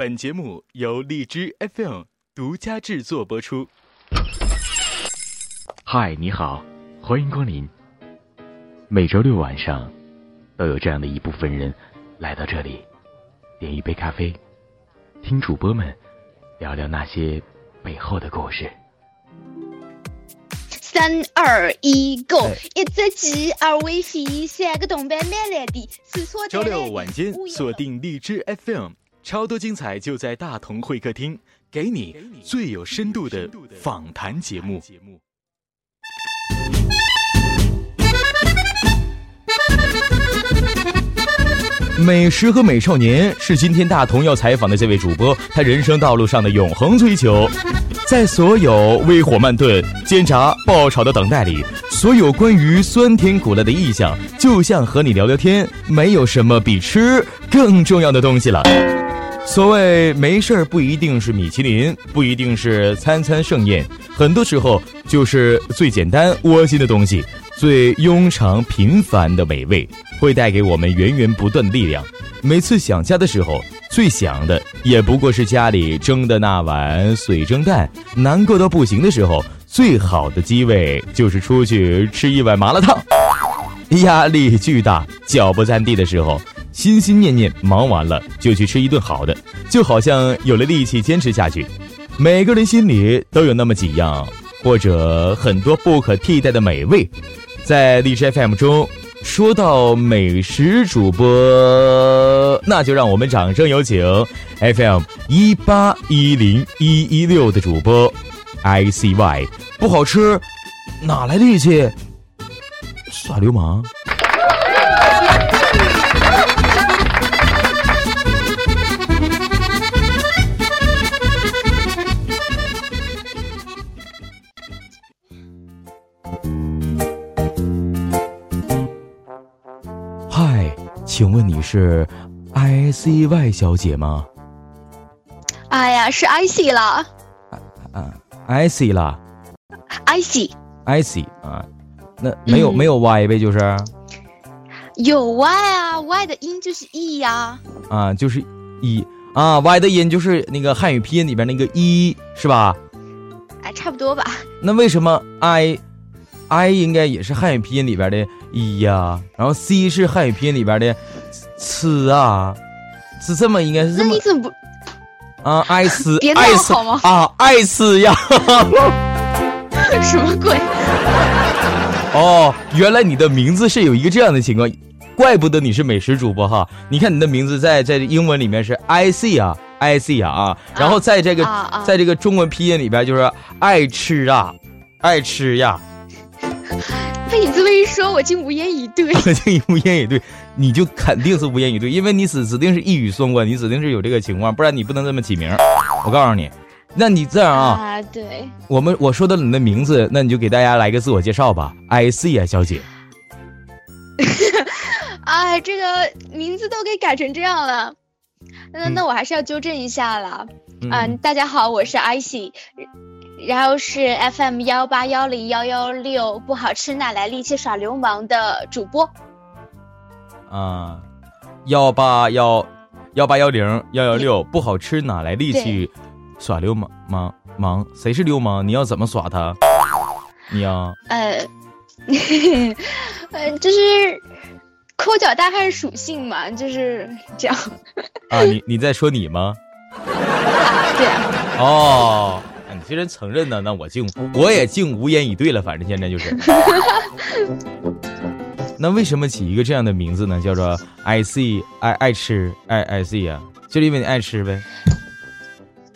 本节目由荔枝 FM 独家制作播出。嗨，你好，欢迎光临。每周六晚上，都有这样的一部分人来到这里，点一杯咖啡，听主播们聊聊那些背后的故事。三二一，Go！一只鸡儿喂飞，三个铜板买来的，四撮周六晚间锁定荔枝 FM。超多精彩就在大同会客厅，给你最有深度的访谈节目。美食和美少年是今天大同要采访的这位主播，他人生道路上的永恒追求。在所有微火慢炖、煎炸、爆炒的等待里，所有关于酸甜苦辣的意象，就像和你聊聊天，没有什么比吃更重要的东西了。所谓没事儿，不一定是米其林，不一定是餐餐盛宴，很多时候就是最简单窝心的东西，最庸常平凡的美味，会带给我们源源不断的力量。每次想家的时候，最想的也不过是家里蒸的那碗水蒸蛋；难过到不行的时候，最好的机位就是出去吃一碗麻辣烫；压力巨大、脚不沾地的时候。心心念念忙完了就去吃一顿好的，就好像有了力气坚持下去。每个人心里都有那么几样，或者很多不可替代的美味。在荔枝 FM 中，说到美食主播，那就让我们掌声有请 FM 一八一零一一六的主播 ICY。不好吃，哪来力气？耍流氓。请问你是 I C Y 小姐吗？哎呀，是 I C 了。啊，I C 了。I C。I C 啊，那没有没有 Y 呗，就是。有 Y 啊，Y 的音就是 E 呀。啊，就是 E 啊，Y 的音就是那个汉语拼音里边那个一，是吧？哎，差不多吧。那为什么 I？I 应该也是汉语拼音里边的一呀，然后 C 是汉语拼音里边的吃啊，是这么应该是这么。那你怎么不啊？爱吃爱吃好吗？啊，爱吃呀！什么鬼？哦，原来你的名字是有一个这样的情况，怪不得你是美食主播哈！你看你的名字在在英文里面是 I C 啊，I C 啊啊，然后在这个在这个中文拼音里边就是爱吃啊，爱吃呀。被你这么一说，我竟无言以对。我 竟无言以对，你就肯定是无言以对，因为你指指定是一语双关，你指定是有这个情况，不然你不能这么起名。我告诉你，那你这样啊？啊，对。我们我说到你的名字，那你就给大家来个自我介绍吧。I C 啊，小姐。哎，这个名字都给改成这样了，那那我还是要纠正一下了。嗯，大家好，我是 I C。然后是 FM 幺八幺零幺幺六，不好吃哪来力气耍流氓的主播。啊，幺八幺幺八幺零幺幺六，不好吃哪来力气耍流氓？忙忙，谁是流氓？你要怎么耍他？你要？呃，呃，就是抠脚大汉属性嘛，就是这样。啊，你你在说你吗？对啊。哦。你既然承认呢，那我竟我也竟无言以对了。反正现在就是，那为什么起一个这样的名字呢？叫做 I C 爱爱吃爱 I C 呀，就是因为你爱吃呗。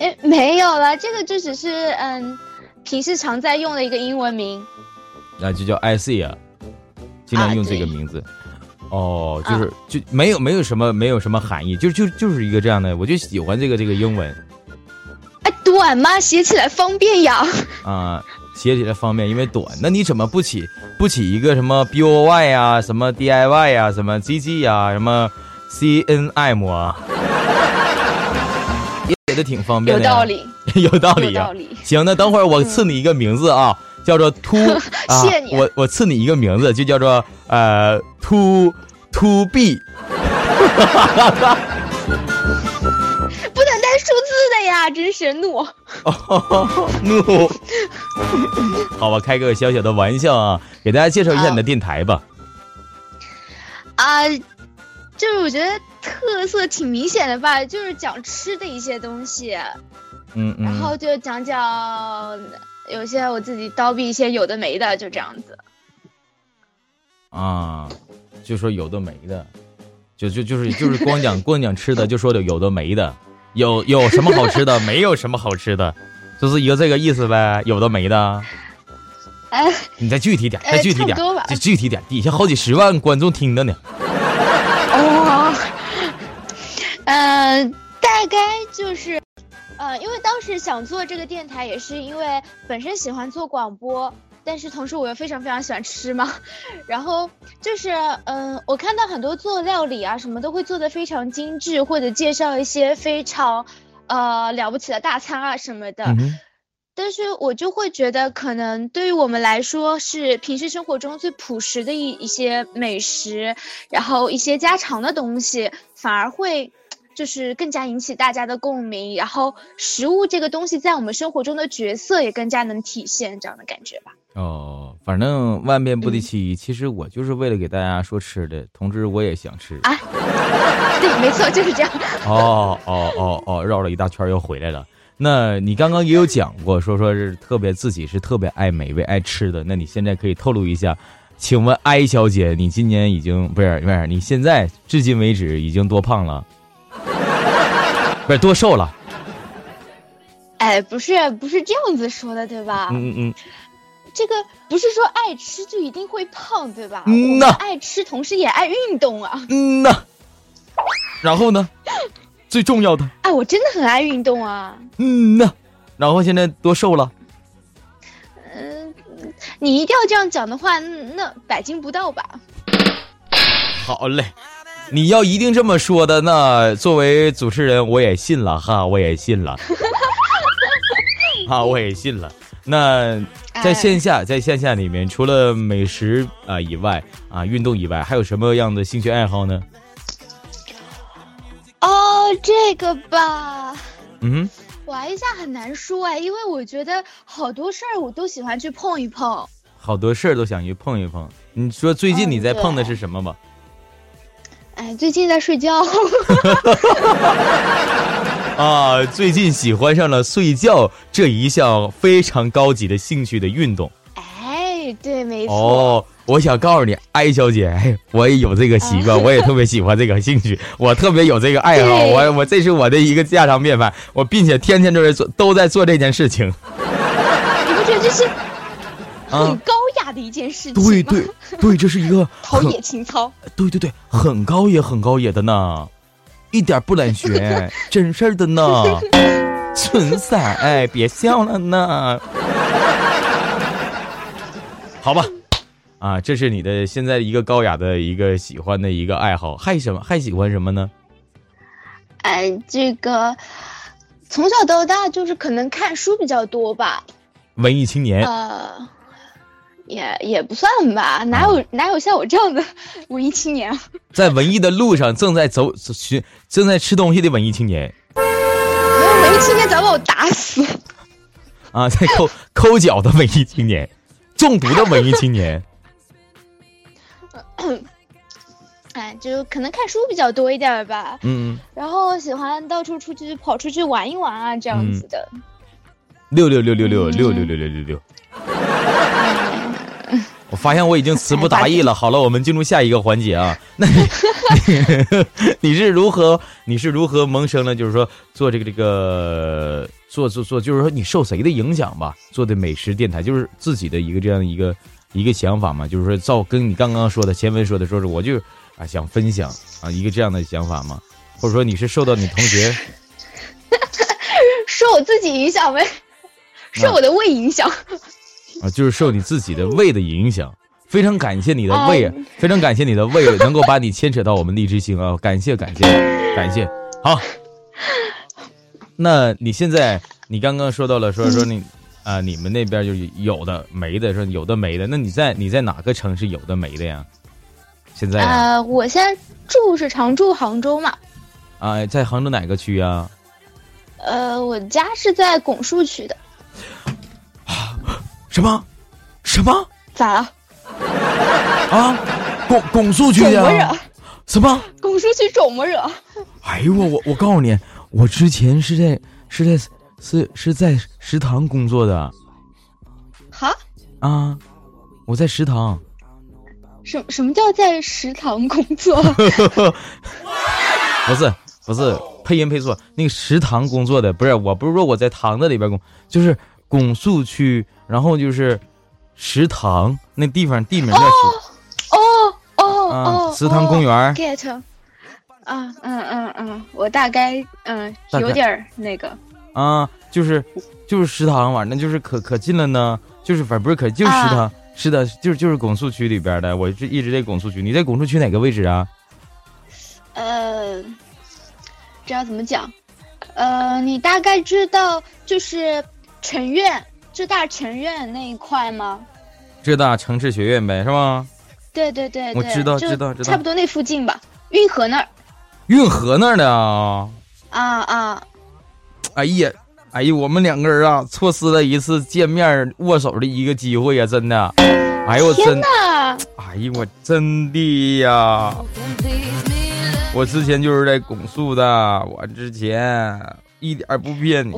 哎，没有了，这个就只是嗯，平时常在用的一个英文名。那就叫 I C 啊，经常用这个名字。哦，就是就没有没有什么没有什么含义，就就就是一个这样的，我就喜欢这个这个英文。短吗？写起来方便呀。啊，写起来方便，因为短。那你怎么不起不起一个什么 B O Y 呀，什么 D I Y 呀，什么 G G 呀，什么 C N M 啊？写的挺方便的。有道理，有道理呀。行，那等会儿我赐你一个名字啊，叫做秃。谢谢你。我我赐你一个名字，就叫做呃秃秃 B。呀，真是怒！怒！好吧，开个小小的玩笑啊，给大家介绍一下你的电台吧。啊，就是我觉得特色挺明显的吧，就是讲吃的一些东西。嗯嗯。然后就讲讲有些我自己叨逼一些有的没的，就这样子。啊，就说有的没的。就就就是就是光讲 光讲吃的，就说的有的没的，有有什么好吃的，没有什么好吃的，就是一个这个意思呗，有的没的。哎，你再具体点，再具体点，就具体点，底下好几十万观众听着呢。哦，嗯，大概就是，呃，因为当时想做这个电台，也是因为本身喜欢做广播。但是同时我又非常非常喜欢吃嘛，然后就是嗯，我看到很多做料理啊什么都会做的非常精致，或者介绍一些非常呃了不起的大餐啊什么的。但是我就会觉得，可能对于我们来说是平时生活中最朴实的一一些美食，然后一些家常的东西，反而会。就是更加引起大家的共鸣，然后食物这个东西在我们生活中的角色也更加能体现这样的感觉吧。哦，反正万变不离其一，其实我就是为了给大家说吃的，同志我也想吃啊。对，没错，就是这样。哦哦哦哦，绕了一大圈又回来了。那你刚刚也有讲过，说说是特别自己是特别爱美味爱吃的，那你现在可以透露一下，请问艾小姐，你今年已经不是不是，你现在至今为止已经多胖了？不是多瘦了，哎，不是不是这样子说的，对吧？嗯嗯嗯，这个不是说爱吃就一定会胖，对吧？嗯呐，爱吃同时也爱运动啊。嗯呐，然后呢？最重要的，哎，我真的很爱运动啊。嗯呐，然后现在多瘦了？嗯，你一定要这样讲的话，那百斤不到吧？好嘞。你要一定这么说的，那作为主持人我也信了哈，我也信了，啊，我也信了。那在线下，在线下里面，除了美食啊以外啊，运动以外，还有什么样的兴趣爱好呢？哦，这个吧，嗯，玩一下很难说哎，因为我觉得好多事儿我都喜欢去碰一碰，好多事儿都想去碰一碰。你说最近你在碰的是什么吧？哎，最近在睡觉。啊，最近喜欢上了睡觉这一项非常高级的兴趣的运动。哎，对，没错。哦，我想告诉你，艾小姐，哎，我也有这个习惯，我也特别喜欢这个兴趣，我特别有这个爱好，我我这是我的一个家常便饭，我并且天天都在做，都在做这件事情。你不觉得这是很高雅？的一件事情，对对对，这是一个 陶冶情操。对对对，很高也很高野的呢，一点不懒学，真事儿的呢。存在，哎，别笑了呢。好吧，啊，这是你的现在一个高雅的一个喜欢的一个爱好，还什么？还喜欢什么呢？哎，这个从小到大就是可能看书比较多吧。文艺青年。呃。也也不算吧，哪有哪有像我这样的 文艺青年啊？在文艺的路上，正在走寻正在吃东西的文艺青年。没有文艺青年早把我打死。啊，在抠抠脚的文艺青年，中毒的文艺青年。哎，就可能看书比较多一点吧。嗯。然后喜欢到处出去跑出去玩一玩啊，这样子的。六六六六六六六六六六六。我发现我已经词不达意了。好了，我们进入下一个环节啊。那你 你是如何你是如何萌生了？就是说做这个这个做做做，就是说你受谁的影响吧？做的美食电台，就是自己的一个这样一个一个想法嘛？就是说照跟你刚刚说的前文说的说是，我就啊想分享啊一个这样的想法嘛？或者说你是受到你同学受我自己影响呗？受我的胃影响？啊，就是受你自己的胃的影响，非常感谢你的胃，非常感谢你的胃能够把你牵扯到我们荔枝星啊，感谢感谢感谢，好。那你现在你刚刚说到了说说你啊，你们那边就有的没的，说有的没的，那你在你在哪个城市有的没的呀？现在啊，我现在住是常住杭州嘛。啊，在杭州哪个区啊？呃，我家是在拱墅区的。什么？什么？咋了？啊？拱拱墅区的？惹？什么？拱墅区肿么惹？哎呦我我我告诉你，我之前是在是在是是在食堂工作的。哈？啊，我在食堂。什什么叫在食堂工作？不是不是，配音配错。那个食堂工作的不是，我不是说我在堂子里边工，就是拱墅区，然后就是食堂那地方地名叫食。哦哦哦，食堂公园。get。啊嗯嗯嗯，我大概嗯有点那个。啊，就是就是食堂反正就是可可近了呢，就是反正不是可就是食堂。是的，就是就是拱墅区里边的，我是一直在拱墅区。你在拱墅区哪个位置啊？呃，这要怎么讲？呃，你大概知道就是城院浙大城院那一块吗？浙大城市学院呗，是吗？对对对，我知道知道知道，差不多那附近吧，运河那儿。运河那儿的啊？啊啊！哎呀！哎呀，我们两个人啊，错失了一次见面握手的一个机会呀！真的，哎呦我真，哎呀我真的呀！我之前就是在拱墅的，我之前一点不骗你。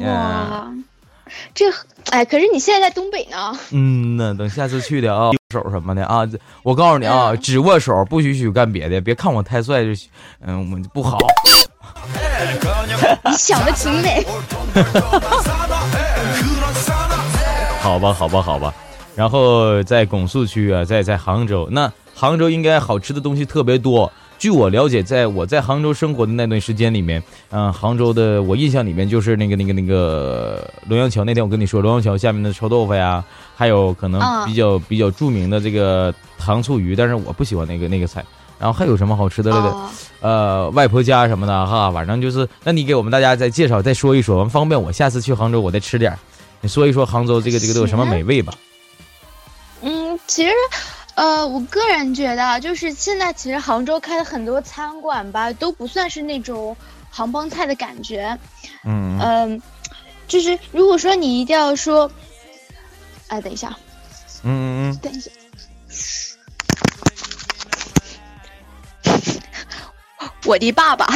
哇，这哎，可是你现在在东北呢。嗯呢，等下次去的啊，握手什么的啊，我告诉你啊，只握手，不许许干别的，别看我太帅就，嗯，我不好。你想的挺美。好吧，好吧，好吧。然后在拱墅区啊，在在杭州，那杭州应该好吃的东西特别多。据我了解，在我在杭州生活的那段时间里面，嗯，杭州的我印象里面就是那个那个那个龙阳桥。那天我跟你说，龙阳桥下面的臭豆腐呀，还有可能比较比较著名的这个糖醋鱼，但是我不喜欢那个那个菜。然后还有什么好吃的来的？呃，外婆家什么的哈，反正就是，那你给我们大家再介绍、再说一说，方便我下次去杭州我再吃点你说一说杭州这个这个都有什么美味吧？嗯，其实，呃，我个人觉得，就是现在其实杭州开的很多餐馆吧，都不算是那种杭帮菜的感觉。嗯嗯，就是如果说你一定要说，哎，等一下，嗯嗯嗯，等一下。我的爸爸。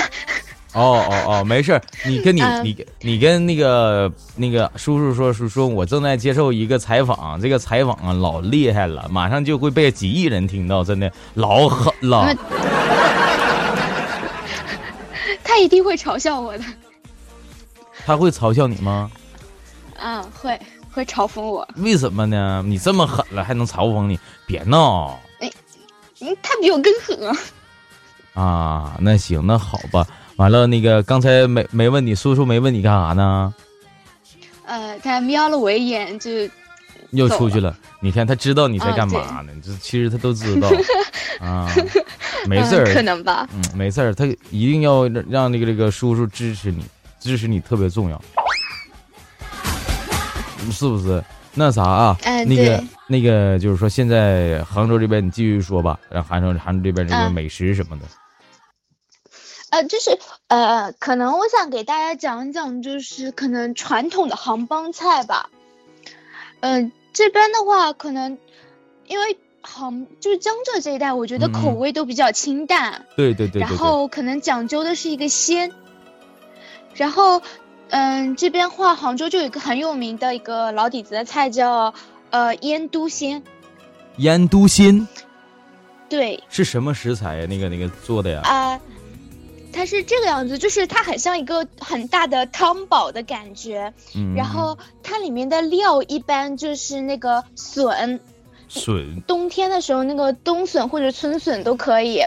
哦哦哦，没事你跟你你你跟那个那个叔叔说叔叔，我正在接受一个采访，这个采访啊老厉害了，马上就会被几亿人听到，真的老狠了。他一定会嘲笑我的。他会嘲笑你吗？啊，会会嘲讽我。为什么呢？你这么狠了，还能嘲讽你？别闹！哎，他比我更狠啊！啊，那行，那好吧。完了，那个刚才没没问你，叔叔没问你干啥呢？呃，他瞄了我一眼就又出去了。你看，他知道你在干嘛呢？这其实他都知道 啊，没事儿，可能吧。嗯，没事儿，他一定要让那个这个叔叔支持你，支持你特别重要，是不是？那啥啊？那个那个，就是说，现在杭州这边你继续说吧，然后杭州杭州这边这个美食什么的。呃，就是呃，可能我想给大家讲讲，就是可能传统的杭帮菜吧。嗯，这边的话，可能因为杭就是江浙这一带，我觉得口味都比较清淡。对对对。然后可能讲究的是一个鲜。然后，嗯，这边话，杭州就有一个很有名的一个老底子的菜，叫呃腌都鲜。腌都鲜。对。是什么食材呀？那个那个做的呀？啊。它是这个样子，就是它很像一个很大的汤宝的感觉，嗯，然后它里面的料一般就是那个笋，笋，冬天的时候那个冬笋或者春笋都可以，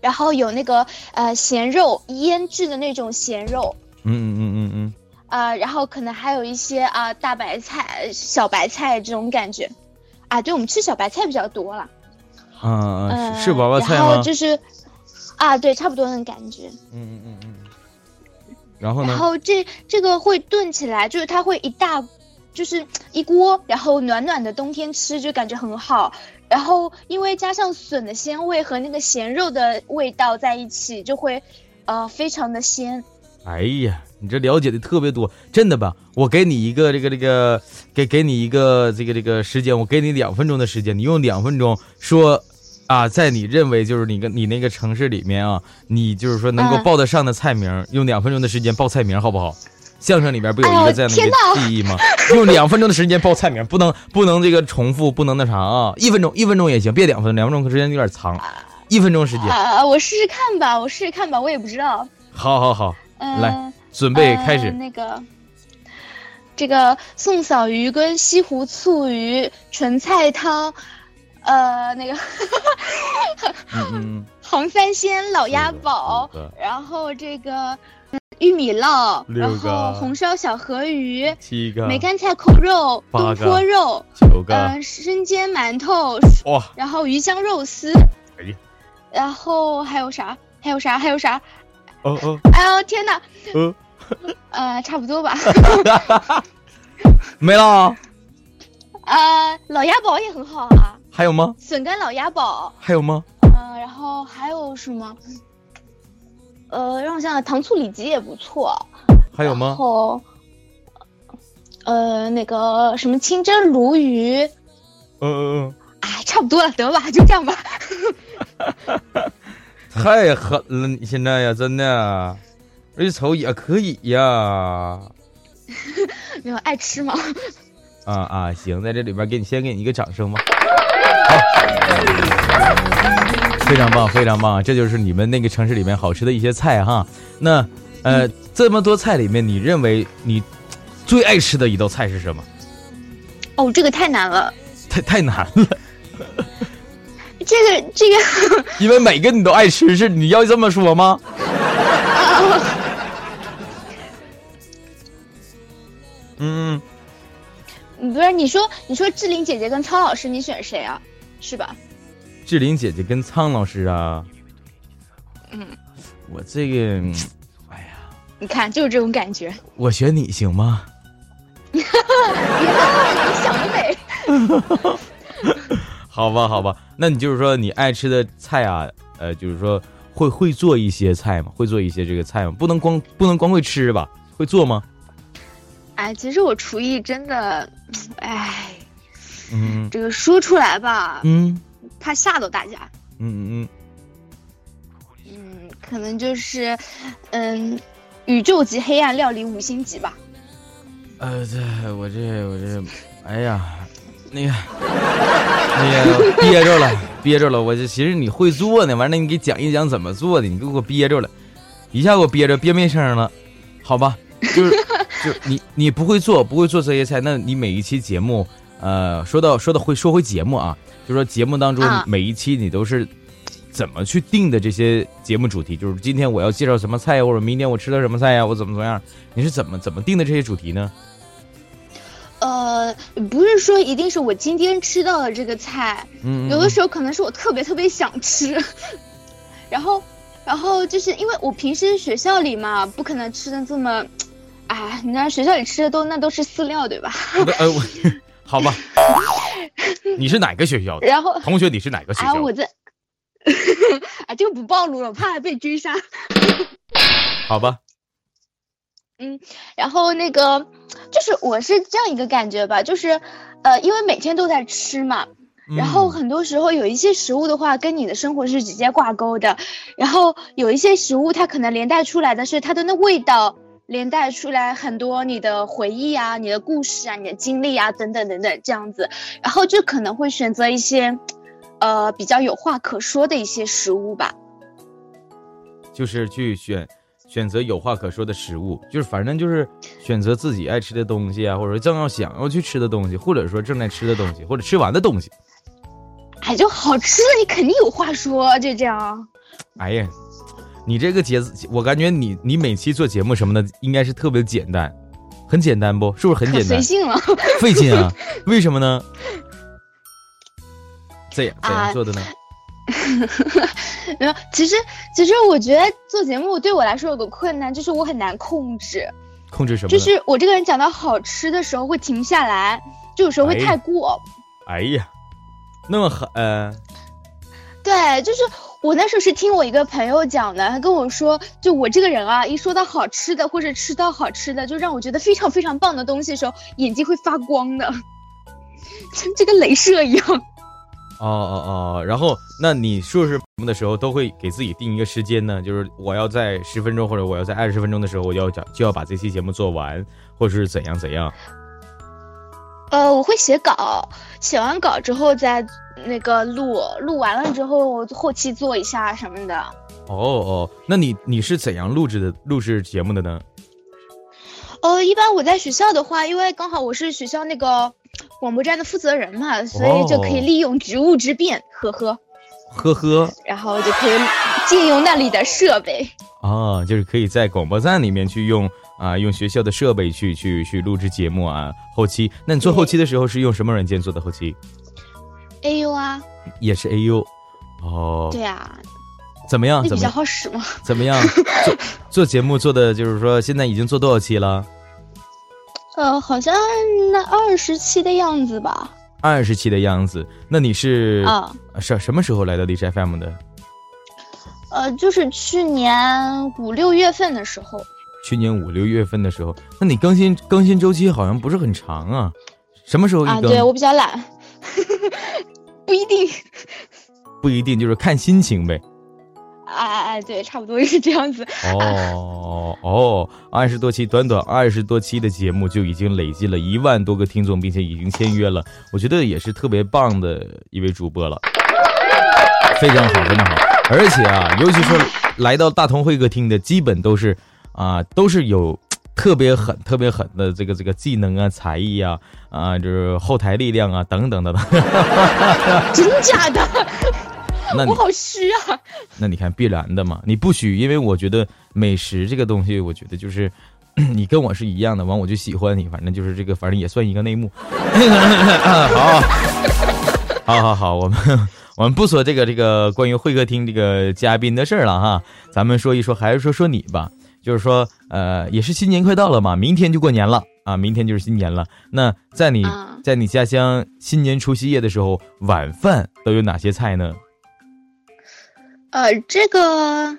然后有那个呃咸肉腌制的那种咸肉，嗯嗯嗯嗯嗯，啊，然后可能还有一些啊大白菜、小白菜这种感觉，啊，对我们吃小白菜比较多了，嗯嗯，是娃娃菜吗？然后就是。啊，对，差不多那感觉。嗯嗯嗯嗯。然后呢？然后这这个会炖起来，就是它会一大，就是一锅，然后暖暖的冬天吃就感觉很好。然后因为加上笋的鲜味和那个咸肉的味道在一起，就会，呃，非常的鲜。哎呀，你这了解的特别多，真的吧？我给你一个这个这个，给给你一个这个这个时间，我给你两分钟的时间，你用两分钟说，啊，在你认为就是你跟你那个城市里面啊，你就是说能够嗯报得上的菜名，用两分钟的时间报菜名，好不好？相声里边不有一个这样的一个记忆吗？用两分钟的时间报菜名，不能不能这个重复，不能那啥啊，一分钟一分钟也行，别两分钟，两分钟时间有点长，一分钟时间，啊，我试试看吧，我试试看吧，我也不知道。好好好，嗯、来准备开始呃。那个，这个宋嫂鱼跟西湖醋鱼纯菜汤，呃，那个嗯嗯，杭三鲜老鸭宝四个五个，然后这个嗯玉米烙，然后红烧小河鱼，七个，梅干菜扣肉，东坡肉，九个，呃，生煎馒头，哇，然后鱼香肉丝，哎呀，然后还有啥？还有啥？还有啥？哦哦，哎呦天哪！呃，呃，差不多吧。没了，呃，老鸭煲也很好啊，还有吗？笋干老鸭煲。还有吗？嗯、然后还有什么？呃，让我想想，糖醋里脊也不错。还有吗？然后，呃，那个什么清蒸鲈鱼，嗯嗯嗯哎，差不多了，得吧，就这样吧。嗯，太狠了，你现在呀，真的，而且瞅也可以呀。没有爱吃吗？啊啊，行，在这里边给你先给你一个掌声吧。好，非常棒，非常棒，这就是你们那个城市里面好吃的一些菜哈。那呃，这么多菜里面，你认为你最爱吃的一道菜是什么？哦，这个太难了。太太难了，这 个这个，因为每个你都爱吃，是你要这么说吗？嗯，嗯不是你说你说志玲姐姐跟超老师，你选谁啊？是吧？志玲姐姐跟苍老师啊，嗯，我这个，嗯哎呀，你看就是这种感觉。我选你行吗？你想得美。好吧，好吧，那你就是说你爱吃的菜啊，呃，就是说会会做一些菜吗？会做一些这个菜吗？不能光不能光会吃吧？会做吗？哎，其实我厨艺真的，哎，嗯这个说出来吧，嗯怕吓到大家。嗯嗯嗯，嗯可能就是，嗯，宇宙级黑暗料理五星级吧。呃，这我这我这，哎呀，那个那个憋着了，憋着了。我这寻思你会做呢，完了你给讲一讲怎么做的，你给我憋着了，一下给我憋着憋没声了，好吧？就是就你你不会做，不会做这些菜，那你每一期节目，呃，说到说到会说回节目啊，就说节目当中啊每一期你都是怎么去定的这些节目主题？就是今天我要介绍什么菜呀，或者明天我吃的什么菜呀，我怎么怎么样？你是怎么怎么定的这些主题呢？呃，不是说一定是我今天吃到的这个菜，嗯，有的时候可能是我特别特别想吃，然后，然后就是因为我平时学校里嘛，不可能吃的这么，哎，你看学校里吃的都那都是饲料对吧？我的呃，我好吧，你是哪个学校的？然后，同学，你是哪个学哎，校的？啊我在，啊，这个不暴露了，我怕被追杀。好吧，嗯然后那个就是我是这样一个感觉吧，就是呃，因为每天都在吃嘛，然后嗯很多时候有一些食物的话，跟你的生活是直接挂钩的，然后有一些食物它可能连带出来的是它的那味道，连带出来很多你的回忆啊、你的故事啊、你的经历啊等等等等这样子，然后就可能会选择一些，呃，比较有话可说的一些食物吧。就是去选选择有话可说的食物，就是反正就是选择自己爱吃的东西啊，或者正要想要去吃的东西，或者说正在吃的东西，或者吃完的东西。哎，就好吃，你肯定有话说，就这样。哎呀，你这个节，我感觉你你每期做节目什么的，应该是特别简单，很简单不？是不是很简单随？性了。费劲啊？为什么呢？这样怎样啊做的呢？没有，其实其实我觉得做节目对我来说有个困难，就是我很难控制，控制什么？就是我这个人讲到好吃的时候会停不下来，就有时候会哎太过。哎呀，那么狠，呃，对，就是我那时候是听我一个朋友讲的，他跟我说，就我这个人啊，一说到好吃的或者吃到好吃的，就让我觉得非常非常棒的东西的时候，眼睛会发光的，像这个镭射一样。哦哦哦，然后那你说是什么的时候，都会给自己定一个时间呢？就是我要在十分钟或者我要在二十分钟的时候，我要讲就要把这期节目做完，或者是怎样怎样。呃，我会写稿，写完稿之后再那个录，录完了之后后期做一下什么的。哦哦，那你你是怎样录制的录制节目的呢？呃，一般我在学校的话，因为刚好我是学校那个广播站的负责人嘛，所以就可以利用职务之便，呵呵，呵呵，然后就可以借用那里的设备。啊，就是可以在广播站里面去用啊，用学校的设备去去去录制节目啊，后期。那你做后期的时候是用什么软件做的后期？A U 啊，也是 A U，哦，对啊，怎么样？比较好使吗？怎么样？做做节目做的就是说，现在已经做多少期了？呃，好像那二十期的样子吧。二十期的样子，那你是啊什什么时候来到荔枝 FM 的？呃，就是去年五六月份的时候。去年五六月份的时候，那你更新更新周期好像不是很长啊？什么时候一更？对我比较懒，不一定。不一定，就是看心情呗。哎哎哎，对，差不多是这样子。哦哦，二十多期，短短二十多期的节目就已经累计了一万多个听众，并且已经签约了。我觉得也是特别棒的一位主播了，非常好，非常好。而且啊，尤其是来到大同会客厅的，基本都是啊，都是有特别狠、特别狠的这个这个技能啊、才艺啊啊，就是后台力量啊等等等等。真假的？那 我好虚啊！那你看必然的嘛，你不虚，因为我觉得美食这个东西，我觉得就是 你跟我是一样的，完我就喜欢你，反正就是这个，反正也算一个内幕。好，好好好，我们我们不说这个这个关于会客厅这个嘉宾的事儿了哈，咱们说一说，还是说说你吧，就是说呃，也是新年快到了嘛，明天就过年了啊，明天就是新年了。那在你在你家乡新年除夕夜的时候，晚饭都有哪些菜呢？呃，这个，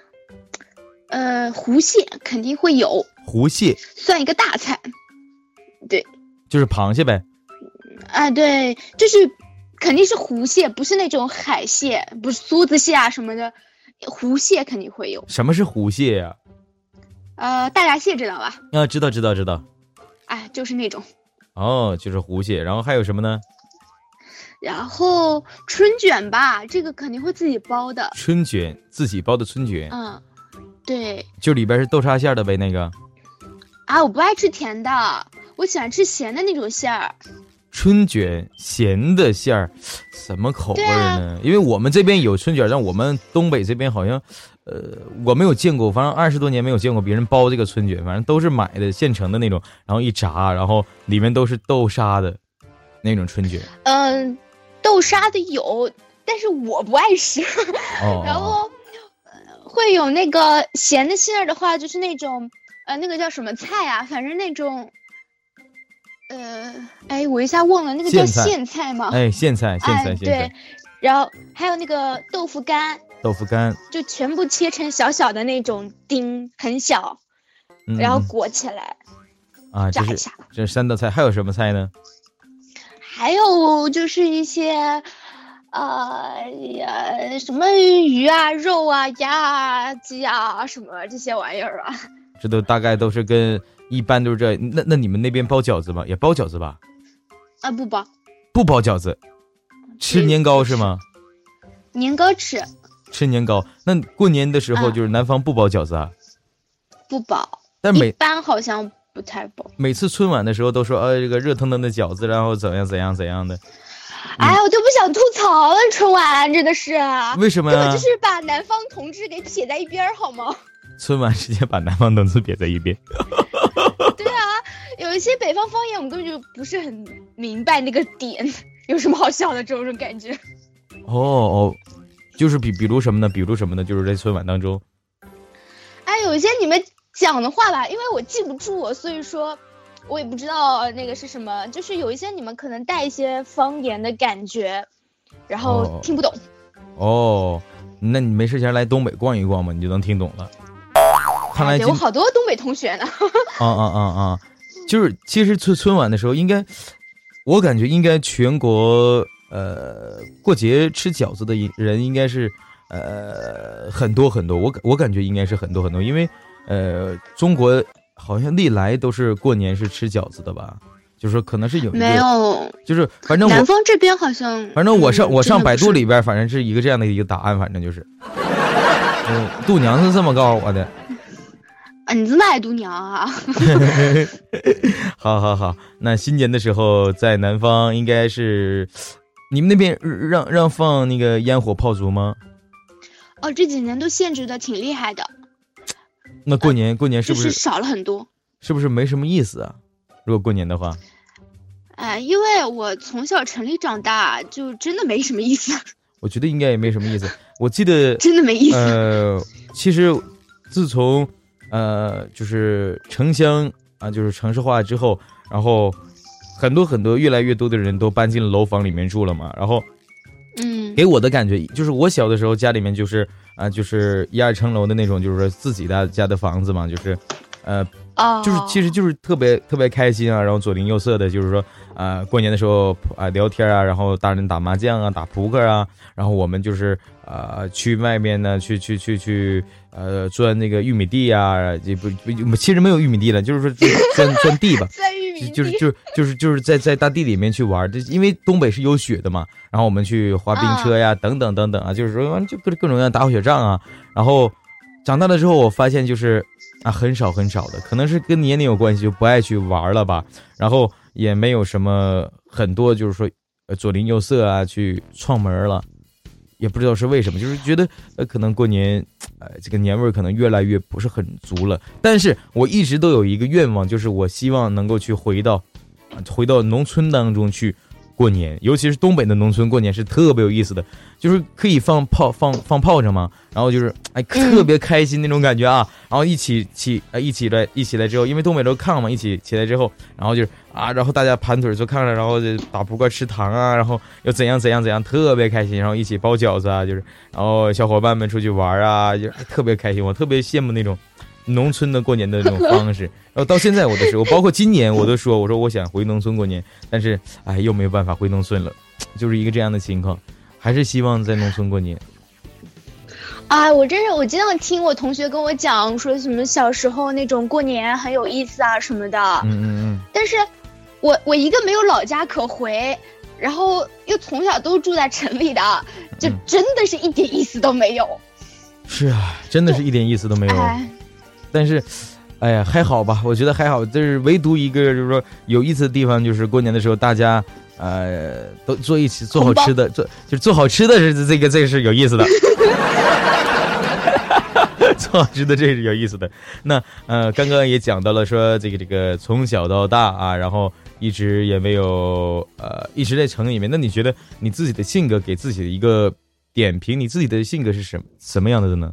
呃，湖蟹肯定会有。湖蟹算一个大菜，对，就是螃蟹呗。啊，对，就是肯定是湖蟹，不是那种海蟹，不是梭子蟹啊什么的，湖蟹肯定会有。什么是湖蟹呀？呃，大闸蟹知道吧？啊，知道，知道，知道。哎，就是那种。哦，就是湖蟹，然后还有什么呢？然后春卷吧，这个肯定会自己包的。春卷自己包的春卷，嗯，对，就里边是豆沙馅的呗，那个。啊，我不爱吃甜的，我喜欢吃咸的那种馅儿。春卷咸的馅儿，什么口味呢？因为我们这边有春卷，但我们东北这边好像，呃，我没有见过，反正二十多年没有见过别人包这个春卷，反正都是买的现成的那种，然后一炸，然后里面都是豆沙的那种春卷。嗯。豆沙的有，但是我不爱吃。然后会有那个咸的馅儿的话，就是那种呃，那个叫什么菜啊？反正那种呃，哎，我一下忘了，那个叫苋菜吗？哎，苋菜，苋菜，对。然后还有那个豆腐干，豆腐干就全部切成小小的那种丁，很小，然后裹起来啊，炸一下。这是三道菜，还有什么菜呢？还有就是一些，呃呀，什么鱼啊、肉啊、鸭啊、鸡啊，什么这些玩意儿啊。这都大概都是跟一般都是这。那那你们那边包饺子吗？也包饺子吧？啊，不包。不包饺子，吃年糕是吗？年糕吃。吃年糕，那过年的时候就是南方不包饺子啊？不包。但每般好像。不太包。每次春晚的时候都说，呃，这个热腾腾的饺子，然后怎样怎样怎样的。哎，我就不想吐槽了，春晚真的是。为什么呀？根本就是把南方同志给撇在一边，好吗？春晚直接把南方同志撇在一边。对啊，有一些北方方言，我们根本就不是很明白那个点，有什么好笑的这种感觉。哦哦，就是比比如什么呢？比如什么呢？就是在春晚当中。哎，有一些你们。讲的话吧，因为我记不住，所以说，我也不知道那个是什么。就是有一些你们可能带一些方言的感觉，然后听不懂。哦，那你没事前来东北逛一逛嘛，你就能听懂了。看来有好多东北同学呢。啊啊啊啊！就是其实春春晚的时候，应该我感觉应该全国呃过节吃饺子的人应该是呃很多很多。我我感觉应该是很多很多，因为呃中国好像历来都是过年是吃饺子的吧。就是说，可能是有没有，就是反正南方这边好像，反正我上我上百度里边，反正是一个这样的一个答案，反正就是，嗯，度娘是这么告诉我的。啊，你这么爱度娘啊？好好好，那新年的时候在南方应该是，你们那边让让放那个烟火炮竹吗？哦，这几年都限制的挺厉害的。那过年过年是不是少了很多？是不是没什么意思啊？如果过年的话，哎，因为我从小城里长大，就真的没什么意思。我觉得应该也没什么意思。我记得真的没意思。呃，其实自从呃就是城乡啊，就是城市化之后，然后很多很多越来越多的人都搬进了楼房里面住了嘛。然后，嗯，给我的感觉就是我小的时候家里面就是啊，就是一二层楼的那种，就是说自己的家的房子嘛，就是呃。啊，就是，其实就是特别特别开心啊，然后左邻右舍的，就是说，啊，过年的时候啊聊天啊，然后大人打麻将啊，打扑克啊，然后我们就是啊去外面呢，去去去去，呃，钻那个玉米地啊，也不不，其实没有玉米地了，就是说 钻钻地吧，就是就是就是就是在在大地里面去玩，这因为东北是有雪的嘛，然后我们去滑冰车呀，等等等等啊，就是说就各各种各样打火雪仗啊，然后长大了之后，我发现就是。啊，很少很少的，可能是跟年龄有关系，就不爱去玩了吧。然后也没有什么很多，就是说，呃，左邻右舍啊，去串门了，也不知道是为什么，就是觉得呃，可能过年，呃，这个年味可能越来越不是很足了。但是我一直都有一个愿望，就是我希望能够去回到，回到农村当中去。过年，尤其是东北的农村过年是特别有意思的，就是可以放炮放放炮仗嘛，然后就是哎特别开心那种感觉啊，然后一起起啊一起来一起来之后，因为东北都炕嘛，一起起来之后，然后就是啊，然后大家盘腿坐炕上，然后就打扑克吃糖啊，然后又怎样怎样怎样，特别开心，然后一起包饺子啊，就是然后小伙伴们出去玩啊，就特别开心，我特别羡慕那种。农村的过年的那种 方式，然后到现在我都是，我包括今年我都说，我说我想回农村过年，但是哎，又没有办法回农村了，就是一个这样的情况，还是希望在农村过年。哎，我真是，我经常听我同学跟我讲，说什么小时候那种过年很有意思啊什么的。嗯嗯嗯。但是，我我一个没有老家可回，然后又从小都住在城里的，就真的是一点意思都没有。是啊，真的是一点意思都没有。但是，哎呀，还好吧？我觉得还好。就是唯独一个，就是说有意思的地方，就是过年的时候，大家呃都坐一起做好吃的，做就是做好吃的是这个，这个是有意思的。做好吃的这是有意思的。那呃，刚刚也讲到了，说这个这个从小到大啊，然后一直也没有呃一直在城里面。那你觉得你自己的性格给自己的一个点评，你自己的性格是什什么样的呢？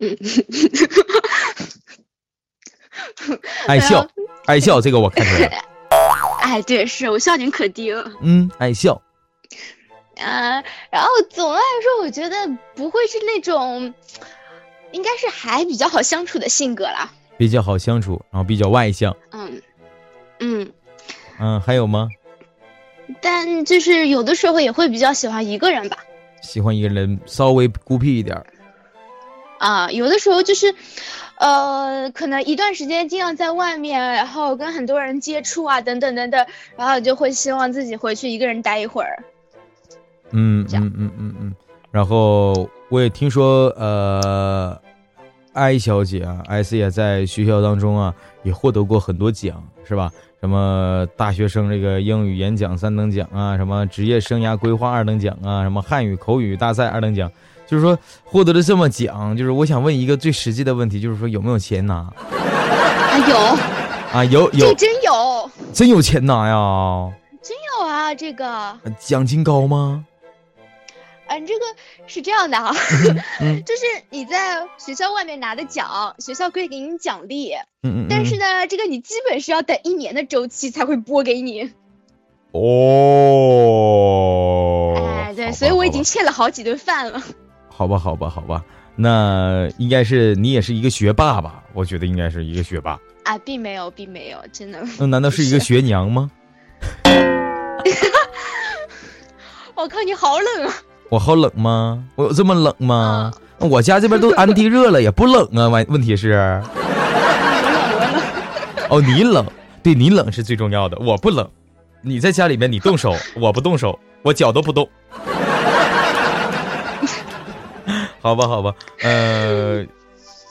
嗯，爱笑，爱笑，这个我看出来了。哎，对，是我笑点可低了。嗯，爱笑。啊，然后总的来说，我觉得不会是那种，应该是还比较好相处的性格啦。比较好相处，然后比较外向。嗯，嗯，嗯，还有吗？但就是有的时候也会比较喜欢一个人吧。喜欢一个人，稍微孤僻一点。啊，有的时候就是，呃，可能一段时间经常在外面，然后跟很多人接触啊，等等等等，然后就会希望自己回去一个人待一会儿。嗯嗯嗯嗯嗯。然后我也听说，呃，艾小姐啊，艾斯也在学校当中啊，也获得过很多奖，是吧？什么大学生这个英语演讲三等奖啊，什么职业生涯规划二等奖啊，什么汉语口语大赛二等奖。就是说获得了这么奖，就是我想问一个最实际的问题，就是说有没有钱拿？啊有，啊有有，这真有，真有钱拿呀？真有啊，这个奖金高吗？嗯，这个是这样的啊，就是你在学校外面拿的奖，学校可以给你奖励，嗯嗯，但是呢，这个你基本是要等一年的周期才会拨给你。哦。哎对，所以我已经欠了好几顿饭了。好吧，好吧，好吧，那应该是你也是一个学霸吧？我觉得应该是一个学霸。啊，并没有，并没有，真的。那难道是一个学娘吗？我靠，你好冷啊！我好冷吗？我有这么冷吗？我家这边都安地热了，也不冷啊。问问题是，哦，你冷，对你冷是最重要的。我不冷，你在家里面你动手，我不动手，我脚都不动。好吧，好吧，呃，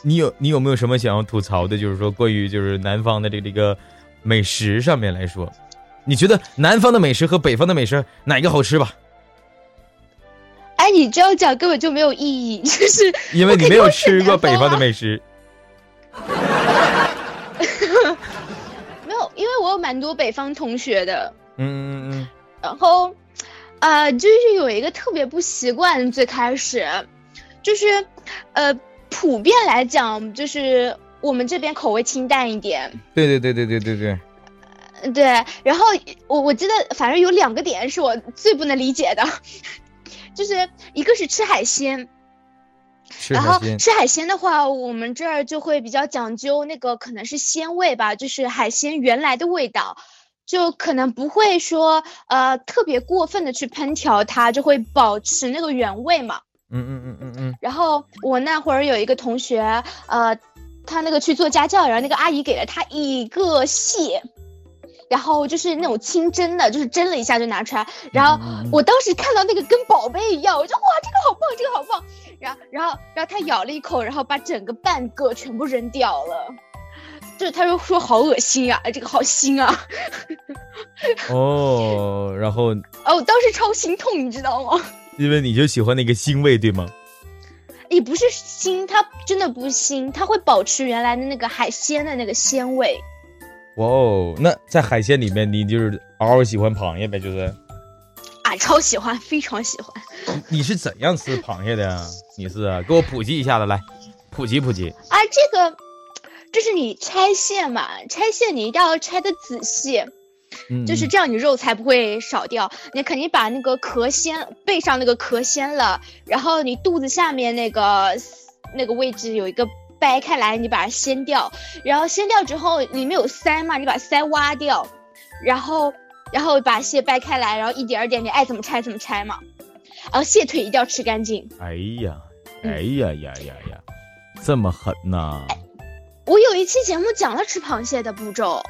你有你有没有什么想要吐槽的？就是说关于就是南方的这个这个美食上面来说，你觉得南方的美食和北方的美食哪个好吃吧？哎，你这样讲根本就没有意义，就是因为你没有吃过北方的美食。没有，因为我有蛮多北方同学的。嗯嗯嗯。然后，呃，就是有一个特别不习惯，最开始。就是，呃，普遍来讲，就是我们这边口味清淡一点。对对对对对对对。对，然后我我记得，反正有两个点是我最不能理解的，就是一个是吃海鲜，然后吃海鲜的话，我们这儿就会比较讲究那个可能是鲜味吧，就是海鲜原来的味道，就可能不会说呃特别过分的去烹调它，就会保持那个原味嘛。嗯嗯嗯嗯嗯，然后我那会儿有一个同学，呃，他那个去做家教，然后那个阿姨给了他一个蟹，然后就是那种清蒸的，就是蒸了一下就拿出来，然后我当时看到那个跟宝贝一样，我就哇，这个好棒，这个好棒，然后然后然后他咬了一口，然后把整个半个全部扔掉了，就是他说说好恶心啊，这个好腥啊，哦，然后。哦，我当时超心痛，你知道吗？因为你就喜欢那个腥味，对吗？也不是腥，它真的不腥，它会保持原来的那个海鲜的那个鲜味。哇哦，那在海鲜里面，你就是嗷嗷喜欢螃蟹呗，就是。啊，超喜欢，非常喜欢。你是怎样吃螃蟹的呀？你是给我普及一下子，来，普及普及。啊，这个，这是你拆线嘛？拆线你一定要拆的仔细。就是这样，你肉才不会少掉。你肯定把那个壳掀，背上那个壳掀了，然后你肚子下面那个那个位置有一个掰开来，你把它掀掉。然后掀掉之后，里面有鳃嘛，你把鳃挖掉，然后然后把蟹掰开来，然后一点儿点，你爱怎么拆怎么拆嘛。然后蟹腿一定要吃干净。哎呀，哎呀呀呀呀，这么狠呐！我有一期节目讲了吃螃蟹的步骤。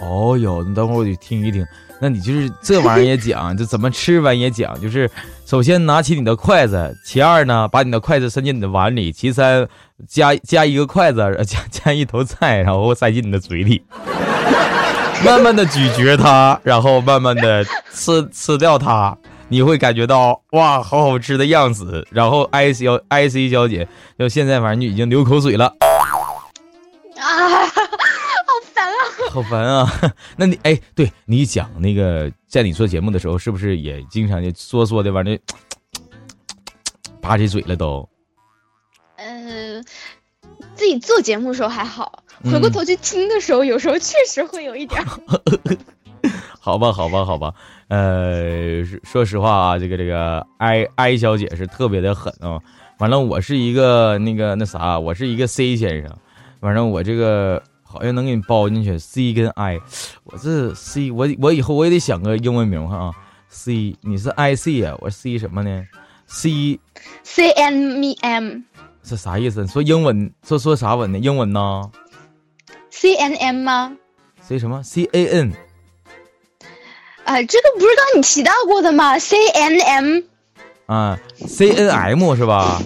哦哟，你等会儿我得听一听。那你就是这玩意儿也讲，就怎么吃完也讲。就是首先拿起你的筷子，其二呢，把你的筷子伸进你的碗里，其三加加一个筷子，加加一头菜，然后塞进你的嘴里，慢慢的咀嚼它，然后慢慢的吃吃掉它，你会感觉到哇，好好吃的样子。然后 I C I C 小姐，就现在反正就已经流口水了。啊。好烦啊！那你哎，对你讲那个，在你做节目的时候，是不是也经常就嗦嗦的完了，吧唧嘴了都？呃，自己做节目的时候还好，回过头去听的时候，有时候确实会有一点。好吧，好吧，好吧。呃，说实话啊，这个这个 I I 小姐是特别的狠啊。完了，我是一个那个那啥，我是一个 C 先生。反正我这个。好像能给你包进去，C 跟 I，我这 C，我我以后我也得想个英文名哈啊，C，你是 I C 啊，我 C 什么呢？C，C N M M，是啥意思？你说英文，说说啥文呢？英文呢？C N M 吗？C 什么？C A N？啊，这个不是刚你提到过的吗？C N M？啊，C N M 是吧？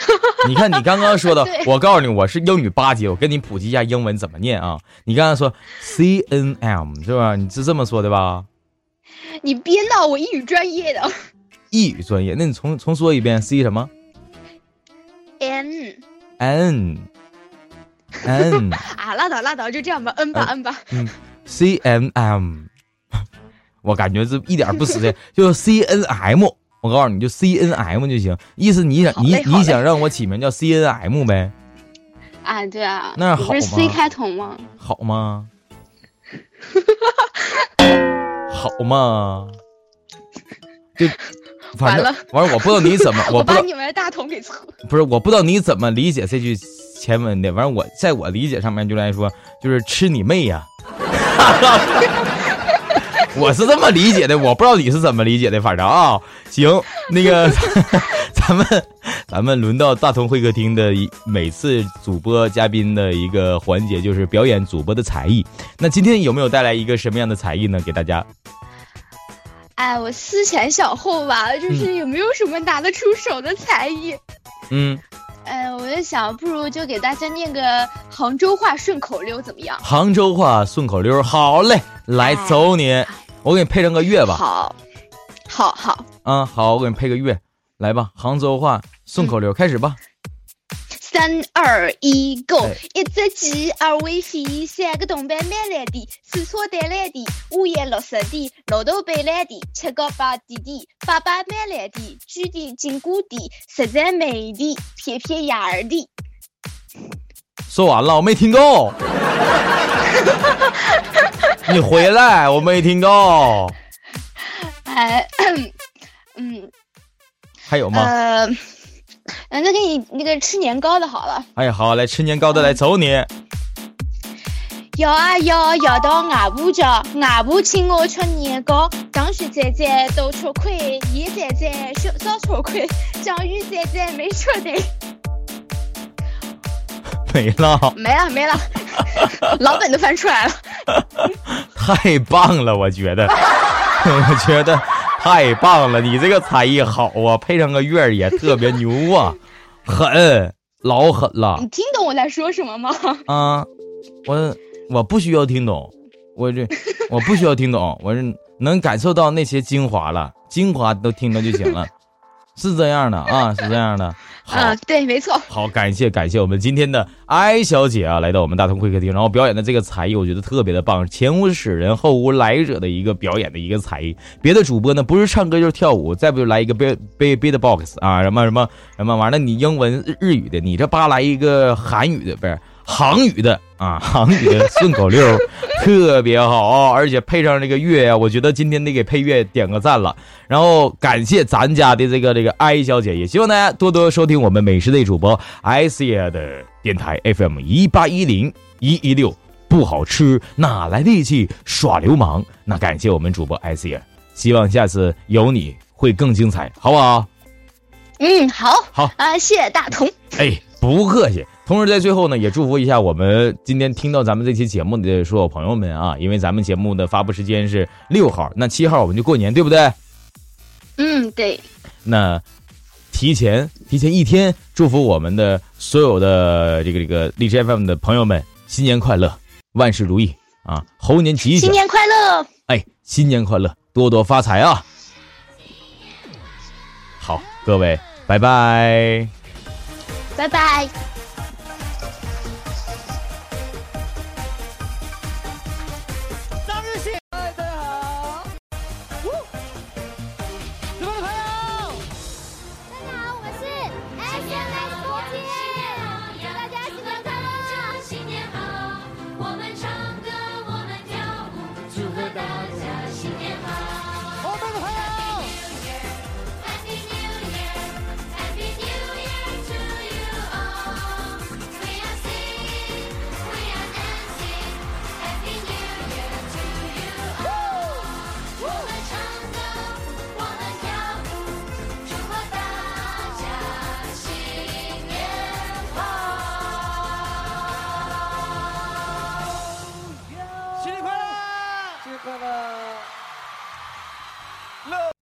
你看，你刚刚说的，我告诉你，我是英语八级，我跟你普及一下英文怎么念啊？你刚刚说 C N M 是吧？你是这么说的吧？你别闹，我英语专业的。英语专业，那你重重说一遍，C 什么？N N N 啊，拉倒拉倒，就这样吧，N 吧 N 吧。嗯，C N M，我感觉这一点不实在，就是 C N M。我告诉你就 C N M 就行，意思你想你你想让我起名叫 C N M 呗？啊，对啊，那好吗？C 开头吗？好吗？好吗？就 反正完了完了，我不知道你怎么，我把你们的大同给错。不是，我不知道你怎么理解这句前文的。反正我在我理解上面就来说，就是吃你妹呀、我是这么理解的，我不知道你是怎么理解的。反正啊，行，那个 咱们咱们轮到大同会客厅的一每次主播嘉宾的一个环节，就是表演主播的才艺。那今天有没有带来一个什么样的才艺呢？给大家？哎，我思前想后吧，就是有没有什么拿得出手的才艺？嗯，哎，我就想，不如就给大家念个杭州话顺口溜，怎么样？杭州话顺口溜，好嘞，来哎走你，我给你配上个乐吧。好，好，好。啊，好，我给你配个乐，来吧，杭州话顺口溜，开始吧。三二一，Go！哎一只鸡，二尾飞，三个铜板买来的，四车带来的，五颜六色的，老头背来的，七个八弟弟，爸爸买来的，举的金箍的，实在美的，撇撇眼儿的。说完了，我没听够。你回来，我没听到。哎，嗯，还有吗？呃，呃那给你那个吃年糕的好了。哎呀，好，来吃年糕的，来走你。摇啊摇，摇到外婆家，外婆请我吃年糕。江水仔仔都吃亏，叶仔仔少少吃亏，江鱼仔仔没吃对。没了，没了没了，老本都翻出来了。太棒了，我觉得，我觉得太棒了，你这个才艺好啊，配上个乐儿也特别牛啊，狠，老狠了你听懂我在说什么吗？啊！我我不需要听懂，我这我不需要听懂，我是能感受到那些精华了，精华都听到就行了，是这样的啊，是这样的。好，啊，对，没错。好，感谢感谢我们今天的艾小姐啊，来到我们大同会客厅，然后表演的这个才艺，我觉得特别的棒，前无史人后无来者的一个表演的一个才艺。别的主播呢，不是唱歌就是跳舞，再不就来一个 beat beat beatbox 啊，什么什么什么完了，你英文日日语的，你这扒来一个韩语的，不是杭语的啊，杭语的顺口溜，特别好啊，而且配上这个乐呀、我觉得今天得给配乐点个赞了。然后感谢咱家的这个这个艾小姐，也希望大家多多收听我们美食类主播艾斯亚的电台 FM 一八一零一一六，不好吃哪来力气耍流氓？那感谢我们主播艾斯亚，希望下次有你会更精彩，好不好？嗯，好，好啊，谢谢大同。哎，不客气。同时在最后呢，也祝福一下我们今天听到咱们这期节目的所有朋友们啊，因为咱们节目的发布时间是六号，那七号我们就过年，对不对？嗯，对，那提前提前一天，祝福我们的所有的这个这个荔枝 FM 的朋友们新年快乐，万事如意啊，猴年吉祥！新年快乐！哎，新年快乐，多多发财啊！好，各位，拜拜。拜拜。